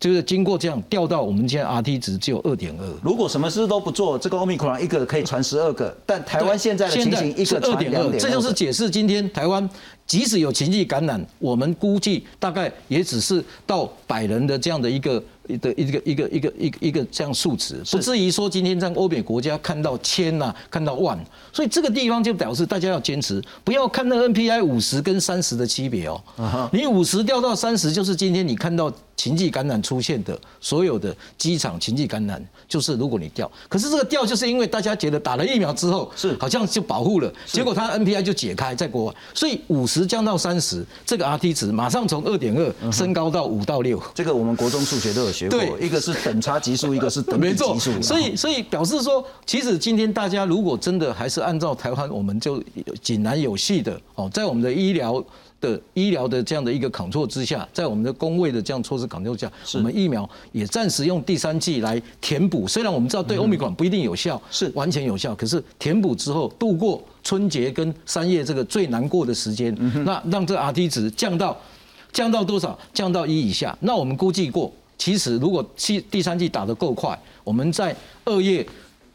就是经过这样掉到我们现在 RT 值只有二点二。如果什么事都不做，这个 Omicron 一个可以传十二个，但台湾现在的情形一个传两点这就是解释今天台湾即使有情绪感染，我们估计大概也只是到百人的这样的一个。的一个一个一个一个一个这样数值，不至于说今天在欧美国家看到千呐，看到万，所以这个地方就表示大家要坚持，不要看那 NPI 五十跟三十的区别哦。你五十掉到三十，就是今天你看到禽际感染出现的所有的机场禽际感染，就是如果你掉，可是这个掉就是因为大家觉得打了疫苗之后是好像就保护了，结果它 NPI 就解开在国外，所以五十降到三十，这个 RT 值马上从二点二升高到五到六。这个我们国中数学都有。对，一个是等差级数，一个是等比级数。所以，所以表示说，其实今天大家如果真的还是按照台湾，我们就井然有序的哦，在我们的医疗的医疗的这样的一个抗措之下，在我们的工位的这样措施抗措下，我们疫苗也暂时用第三剂来填补。虽然我们知道对欧米伽不一定有效，是完全有效，可是填补之后，度过春节跟三月这个最难过的时间，那让这 R T 值降到降到多少？降到一以下。那我们估计过。其实，如果第第三季打得够快，我们在二月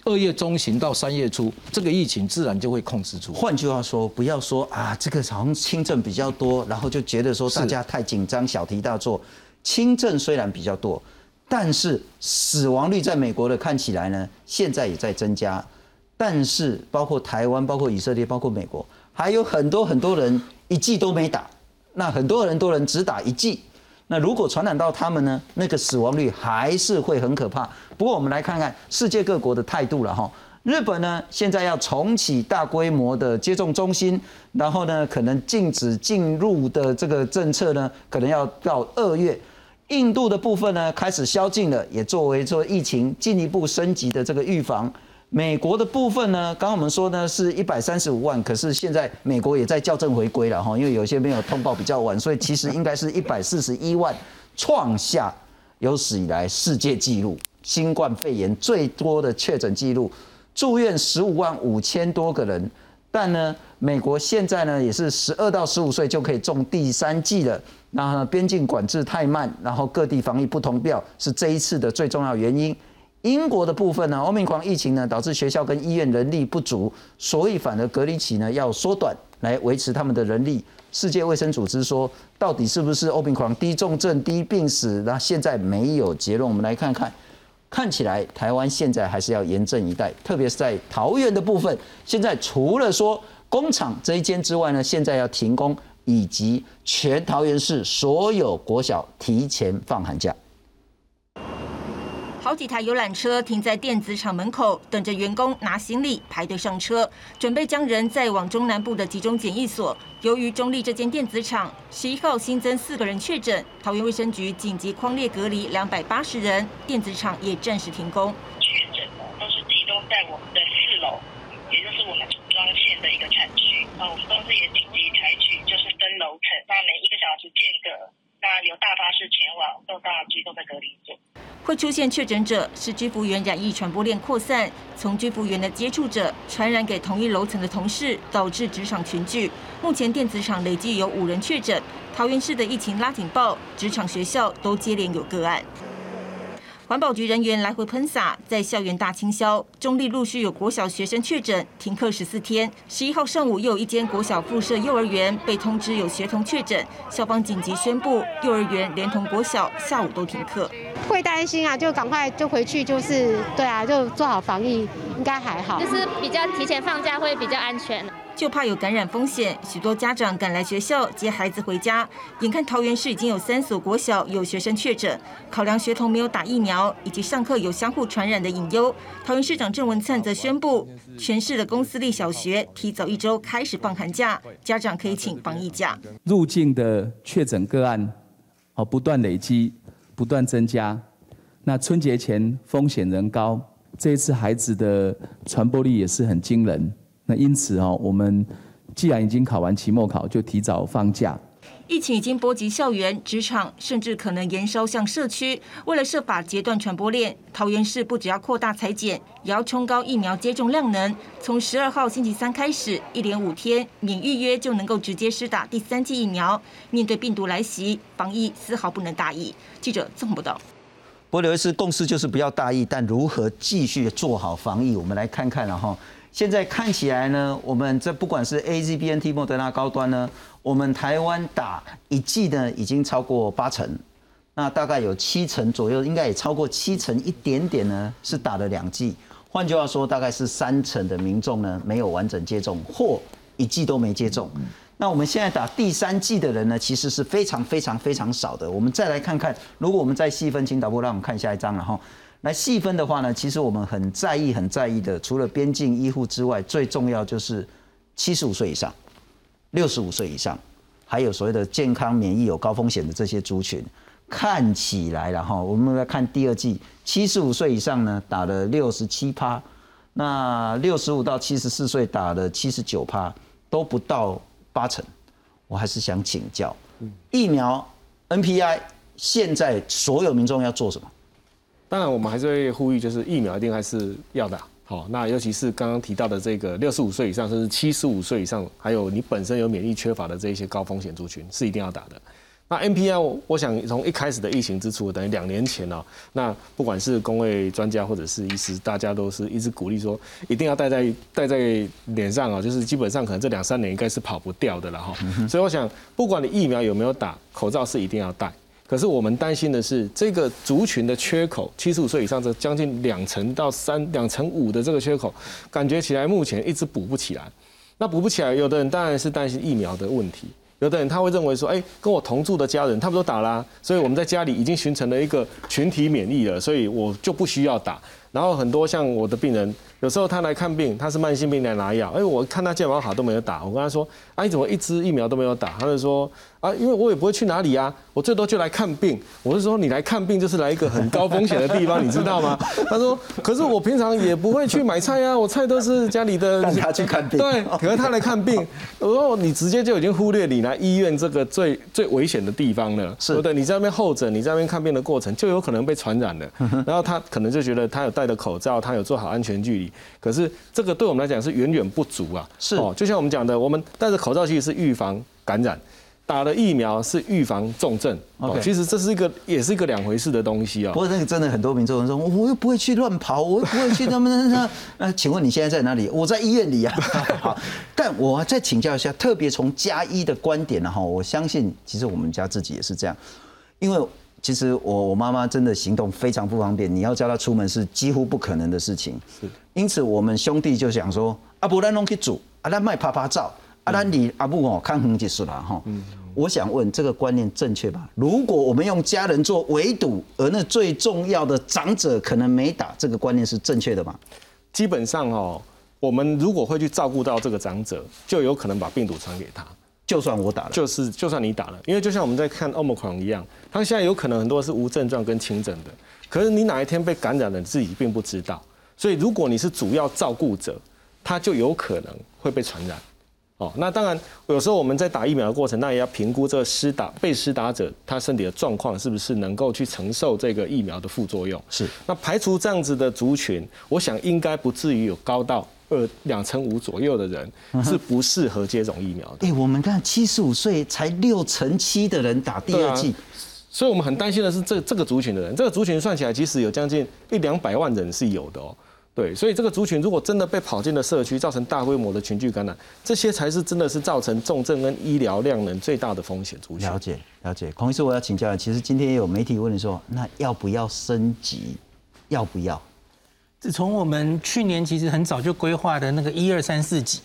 二月中旬到三月初，这个疫情自然就会控制住。换句话说，不要说啊，这个好像轻症比较多，然后就觉得说大家太紧张，小题大做。轻症虽然比较多，但是死亡率在美国的看起来呢，现在也在增加。但是包括台湾、包括以色列、包括美国，还有很多很多人一剂都没打，那很多人都能只打一剂。那如果传染到他们呢？那个死亡率还是会很可怕。不过我们来看看世界各国的态度了哈。日本呢，现在要重启大规模的接种中心，然后呢，可能禁止进入的这个政策呢，可能要到二月。印度的部分呢，开始宵禁了，也作为说疫情进一步升级的这个预防。美国的部分呢，刚刚我们说呢是一百三十五万，可是现在美国也在校正回归了哈，因为有些没有通报比较晚，所以其实应该是一百四十一万，创下有史以来世界纪录，新冠肺炎最多的确诊记录，住院十五万五千多个人，但呢，美国现在呢也是十二到十五岁就可以中第三剂了，那边境管制太慢，然后各地防疫不同调，是这一次的最重要原因。英国的部分呢，欧米狂疫情呢导致学校跟医院人力不足，所以反而隔离期呢要缩短来维持他们的人力。世界卫生组织说，到底是不是欧米狂低重症、低病死？那现在没有结论。我们来看看，看起来台湾现在还是要严阵以待，特别是在桃园的部分。现在除了说工厂这一间之外呢，现在要停工，以及全桃园市所有国小提前放寒假。好几台游览车停在电子厂门口，等着员工拿行李排队上车，准备将人载往中南部的集中检疫所。由于中立这间电子厂十一号新增四个人确诊，桃园卫生局紧急框列隔离两百八十人，电子厂也暂时停工。确诊的都是集中在我们的四楼，也就是我们组装线的一个产区。那我们公司也紧急采取就是分楼层，那每一个小时间隔，那由大巴士前往，各大集中的隔离所。会出现确诊者是居服员染疫传播链扩散，从居服员的接触者传染给同一楼层的同事，导致职场群聚。目前电子厂累计有五人确诊，桃园市的疫情拉警报，职场、学校都接连有个案。环保局人员来回喷洒，在校园大清消。中立陆续有国小学生确诊，停课十四天。十一号上午，又有一间国小附设幼儿园被通知有学童确诊，校方紧急宣布，幼儿园连同国小下午都停课。会担心啊，就赶快就回去，就是对啊，就做好防疫，应该还好。就是比较提前放假会比较安全。就怕有感染风险，许多家长赶来学校接孩子回家。眼看桃园市已经有三所国小有学生确诊，考量学童没有打疫苗，以及上课有相互传染的隐忧，桃园市长郑文灿则宣布，全市的公私立小学提早一周开始放寒假，家长可以请防疫假。入境的确诊个案，哦，不断累积，不断增加。那春节前风险仍高，这一次孩子的传播力也是很惊人。那因此哦，我们既然已经考完期末考，就提早放假。疫情已经波及校园、职场，甚至可能延烧向社区。为了设法截断传播链，桃园市不只要扩大裁剪，也要冲高疫苗接种量能。从十二号星期三开始，一连五天免预约就能够直接施打第三剂疫苗。面对病毒来袭，防疫丝毫不能大意。记者郑报道。不过刘医师，共识就是不要大意，但如何继续做好防疫，我们来看看了哈。现在看起来呢，我们这不管是 A Z B N T 莫德纳高端呢，我们台湾打一剂呢已经超过八成，那大概有七成左右，应该也超过七成一点点呢，是打了两剂。换句话说，大概是三成的民众呢没有完整接种，或一剂都没接种。那我们现在打第三剂的人呢，其实是非常非常非常少的。我们再来看看，如果我们再细分，请导播让我们看下一张，然后。来细分的话呢，其实我们很在意、很在意的，除了边境医护之外，最重要就是七十五岁以上、六十五岁以上，还有所谓的健康免疫有高风险的这些族群。看起来，然后我们来看第二季，七十五岁以上呢打了六十七趴，那六十五到七十四岁打了七十九趴，都不到八成。我还是想请教，疫苗 NPI 现在所有民众要做什么？当然，我们还是会呼吁，就是疫苗一定还是要打。好，那尤其是刚刚提到的这个六十五岁以上，甚至七十五岁以上，还有你本身有免疫缺乏的这一些高风险族群，是一定要打的。那 NPI，我想从一开始的疫情之初，等于两年前哦，那不管是工位专家或者是医师，大家都是一直鼓励说，一定要戴在戴在脸上啊，就是基本上可能这两三年应该是跑不掉的了哈。所以我想，不管你疫苗有没有打，口罩是一定要戴。可是我们担心的是，这个族群的缺口，七十五岁以上这将近两成到三两成五的这个缺口，感觉起来目前一直补不起来。那补不起来，有的人当然是担心疫苗的问题，有的人他会认为说，哎，跟我同住的家人他们都打了，所以我们在家里已经形成了一个群体免疫了，所以我就不需要打。然后很多像我的病人，有时候他来看病，他是慢性病来拿药，哎，我看他健保卡都没有打，我跟他说，啊，你怎么一支疫苗都没有打？他就说。啊，因为我也不会去哪里啊，我最多就来看病。我是说，你来看病就是来一个很高风险的地方，你知道吗？他说，可是我平常也不会去买菜啊，我菜都是家里的。让他去看病。对，可是他来看病，我说你直接就已经忽略你来医院这个最最危险的地方了。是对，你在那边候诊，你在那边看病的过程就有可能被传染了。然后他可能就觉得他有戴的口罩，他有做好安全距离，可是这个对我们来讲是远远不足啊。是哦，就像我们讲的，我们戴着口罩其实是预防感染。打了疫苗是预防重症，OK，其实这是一个也是一个两回事的东西啊。不过那个真的很多民众说，我又不会去乱跑，我又不会去他们那那。请问你现在在哪里？我在医院里啊。好，但我再请教一下，特别从加一的观点呢，哈，我相信其实我们家自己也是这样，因为其实我我妈妈真的行动非常不方便，你要叫她出门是几乎不可能的事情。是，因此我们兄弟就想说，阿不然弄去煮，阿咱卖啪啪照。阿兰你阿布哦，看很结束了哈。我想问这个观念正确吧？如果我们用家人做围堵，而那最重要的长者可能没打，这个观念是正确的吗？基本上哦，我们如果会去照顾到这个长者，就有可能把病毒传给他。就算我打了，就是就算你打了，因为就像我们在看奥密克戎一样，他现在有可能很多是无症状跟轻症的，可是你哪一天被感染了，自己并不知道。所以如果你是主要照顾者，他就有可能会被传染。哦，那当然，有时候我们在打疫苗的过程，那也要评估这个施打被施打者他身体的状况是不是能够去承受这个疫苗的副作用。是，那排除这样子的族群，我想应该不至于有高到二两成五左右的人是不适合接种疫苗的。哎，我们看七十五岁才六成七的人打第二剂，所以我们很担心的是这这个族群的人，这个族群算起来其实有将近一两百万人是有的哦。对，所以这个族群如果真的被跑进了社区，造成大规模的群聚感染，这些才是真的是造成重症跟医疗量能最大的风险族群。了解，了解。孔医师，我要请教，其实今天也有媒体问你说，那要不要升级？要不要？自从我们去年其实很早就规划的那个一二三四级，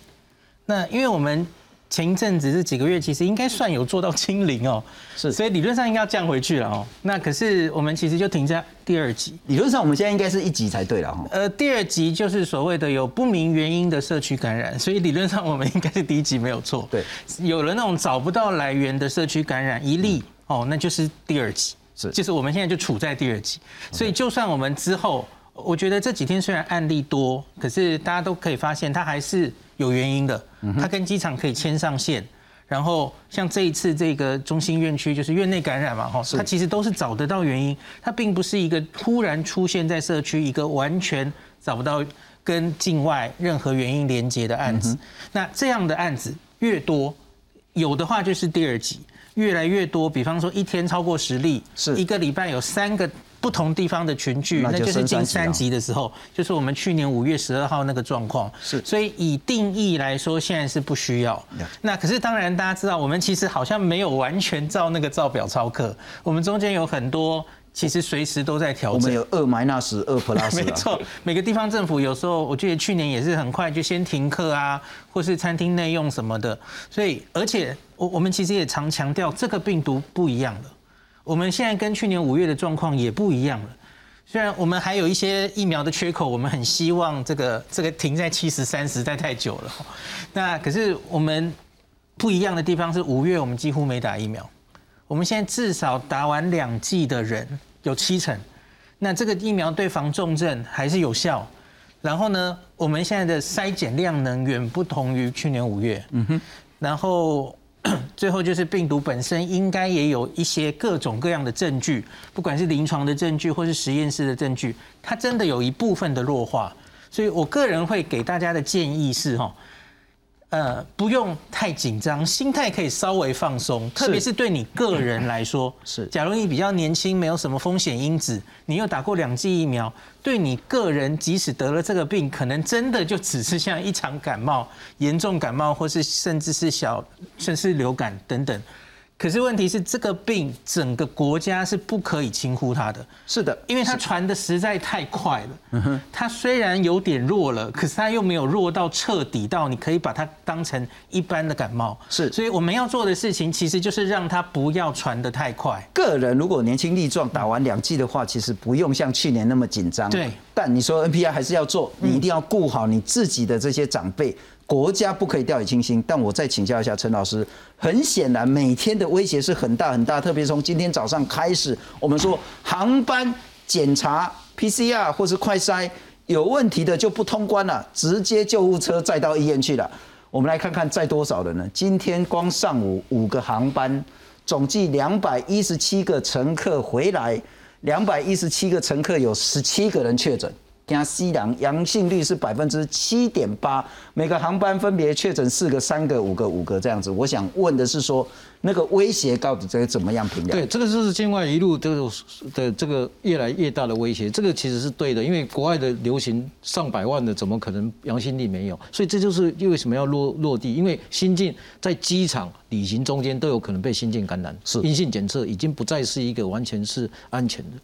那因为我们前一阵子这几个月其实应该算有做到清零哦，是，所以理论上应该要降回去了哦。那可是我们其实就停在第二级，理论上我们现在应该是一级才对了哈。呃，第二级就是所谓的有不明原因的社区感染，所以理论上我们应该是第一级没有错。对，有了那种找不到来源的社区感染一例哦，那就是第二级，是，就是我们现在就处在第二级，所以就算我们之后。我觉得这几天虽然案例多，可是大家都可以发现，它还是有原因的。它跟机场可以牵上线，然后像这一次这个中心院区就是院内感染嘛，哈，它其实都是找得到原因，它并不是一个突然出现在社区一个完全找不到跟境外任何原因连接的案子。那这样的案子越多，有的话就是第二级，越来越多，比方说一天超过十例，是一个礼拜有三个。不同地方的群聚，那就是进三级的时候，就是我们去年五月十二号那个状况。是，所以以定义来说，现在是不需要。那可是当然，大家知道，我们其实好像没有完全照那个照表操课，我们中间有很多其实随时都在调整。我们有二 minus 二 plus。没错，每个地方政府有时候，我记得去年也是很快就先停课啊，或是餐厅内用什么的。所以，而且我我们其实也常强调，这个病毒不一样的。我们现在跟去年五月的状况也不一样了。虽然我们还有一些疫苗的缺口，我们很希望这个这个停在七十三实在太久了。那可是我们不一样的地方是，五月我们几乎没打疫苗。我们现在至少打完两剂的人有七成，那这个疫苗对防重症还是有效。然后呢，我们现在的筛检量能远不同于去年五月。嗯哼，然后。最后就是病毒本身应该也有一些各种各样的证据，不管是临床的证据或是实验室的证据，它真的有一部分的弱化，所以我个人会给大家的建议是哈。呃，不用太紧张，心态可以稍微放松，特别是对你个人来说，是。假如你比较年轻，没有什么风险因子，你又打过两剂疫苗，对你个人，即使得了这个病，可能真的就只是像一场感冒，严重感冒，或是甚至是小，甚至是流感等等。可是问题是，这个病整个国家是不可以轻忽它的。是的，因为它传的实在太快了。嗯哼，它虽然有点弱了，可是它又没有弱到彻底到你可以把它当成一般的感冒。是，所以我们要做的事情其实就是让它不要传得太快。个人如果年轻力壮，打完两剂的话，其实不用像去年那么紧张。对。但你说 NPI 还是要做，你一定要顾好你自己的这些长辈。国家不可以掉以轻心，但我再请教一下陈老师。很显然，每天的威胁是很大很大，特别从今天早上开始，我们说航班检查 PCR 或是快筛有问题的就不通关了，直接救护车载到医院去了。我们来看看载多少人呢？今天光上午五个航班，总计两百一十七个乘客回来，两百一十七个乘客有十七个人确诊。加西洋阳性率是百分之七点八，每个航班分别确诊四个、三个、五个、五个这样子。我想问的是说。那个威胁到底这个怎么样评价？对，这个就是境外一路这个的这个越来越大的威胁，这个其实是对的，因为国外的流行上百万的，怎么可能阳性率没有？所以这就是为什么要落落地，因为新进在机场旅行中间都有可能被新进感染，是阴性检测已经不再是一个完全是安全的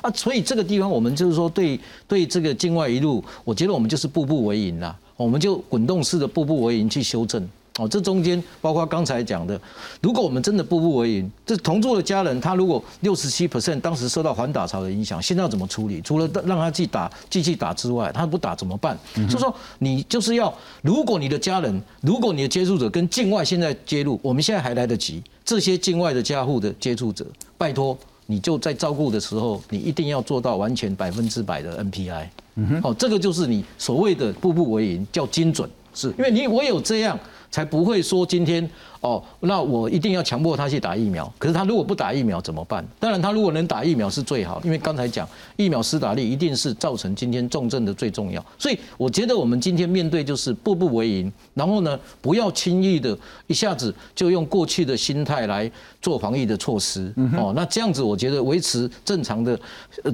啊，所以这个地方我们就是说对对这个境外一路，我觉得我们就是步步为营啦，我们就滚动式的步步为营去修正。哦，这中间包括刚才讲的，如果我们真的步步为营，这同住的家人，他如果六十七 percent 当时受到环打潮的影响，现在要怎么处理？除了让他去打继续打之外，他不打怎么办？就说你就是要，如果你的家人，如果你的接触者跟境外现在接入，我们现在还来得及。这些境外的家户的接触者，拜托你就在照顾的时候，你一定要做到完全百分之百的 NPI。嗯哼，好，这个就是你所谓的步步为营，叫精准，是因为你唯有这样。才不会说今天哦，那我一定要强迫他去打疫苗。可是他如果不打疫苗怎么办？当然，他如果能打疫苗是最好，因为刚才讲疫苗施打率一定是造成今天重症的最重要。所以我觉得我们今天面对就是步步为营，然后呢，不要轻易的一下子就用过去的心态来做防疫的措施哦。那这样子我觉得维持正常的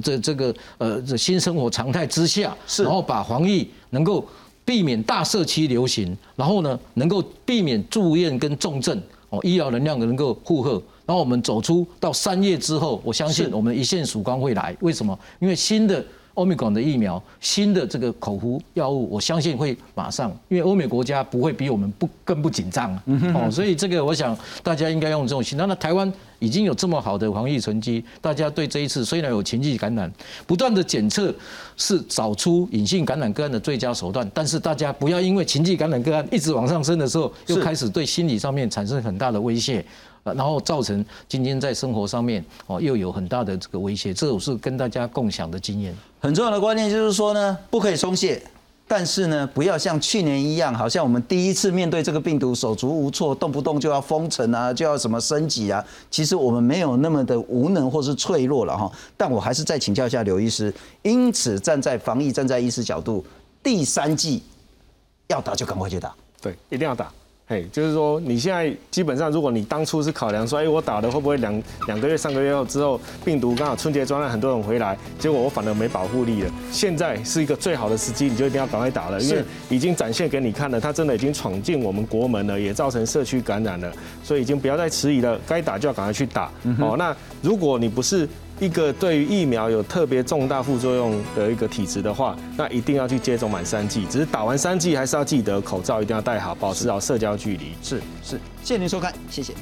这这个呃这新生活常态之下，然后把防疫能够。避免大社区流行，然后呢，能够避免住院跟重症哦，医疗能量能够负荷，然后我们走出到三月之后，我相信我们一线曙光会来。为什么？因为新的欧米伽的疫苗，新的这个口服药物，我相信会马上，因为欧美国家不会比我们不更不紧张哦，所以这个我想大家应该用这种心。那那台湾已经有这么好的防疫成绩，大家对这一次虽然有情绪感染，不断的检测是找出隐性感染个案的最佳手段，但是大家不要因为情绪感染个案一直往上升的时候，又开始对心理上面产生很大的威胁。然后造成今天在生活上面哦又有很大的这个威胁，这种是跟大家共享的经验。很重要的观念就是说呢，不可以松懈，但是呢，不要像去年一样，好像我们第一次面对这个病毒手足无措，动不动就要封城啊，就要什么升级啊。其实我们没有那么的无能或是脆弱了哈。但我还是再请教一下刘医师，因此站在防疫、站在医师角度，第三季要打就赶快去打，对，一定要打。嘿，就是说，你现在基本上，如果你当初是考量说，哎，我打了会不会两两个月、三个月后之后，病毒刚好春节专案很多人回来，结果我反而没保护力了。现在是一个最好的时机，你就一定要赶快打了，因为已经展现给你看了，它真的已经闯进我们国门了，也造成社区感染了，所以已经不要再迟疑了，该打就要赶快去打。哦，那如果你不是。一个对于疫苗有特别重大副作用的一个体质的话，那一定要去接种满三剂。只是打完三剂，还是要记得口罩一定要戴好，保持好社交距离。是是，谢谢您收看，谢谢。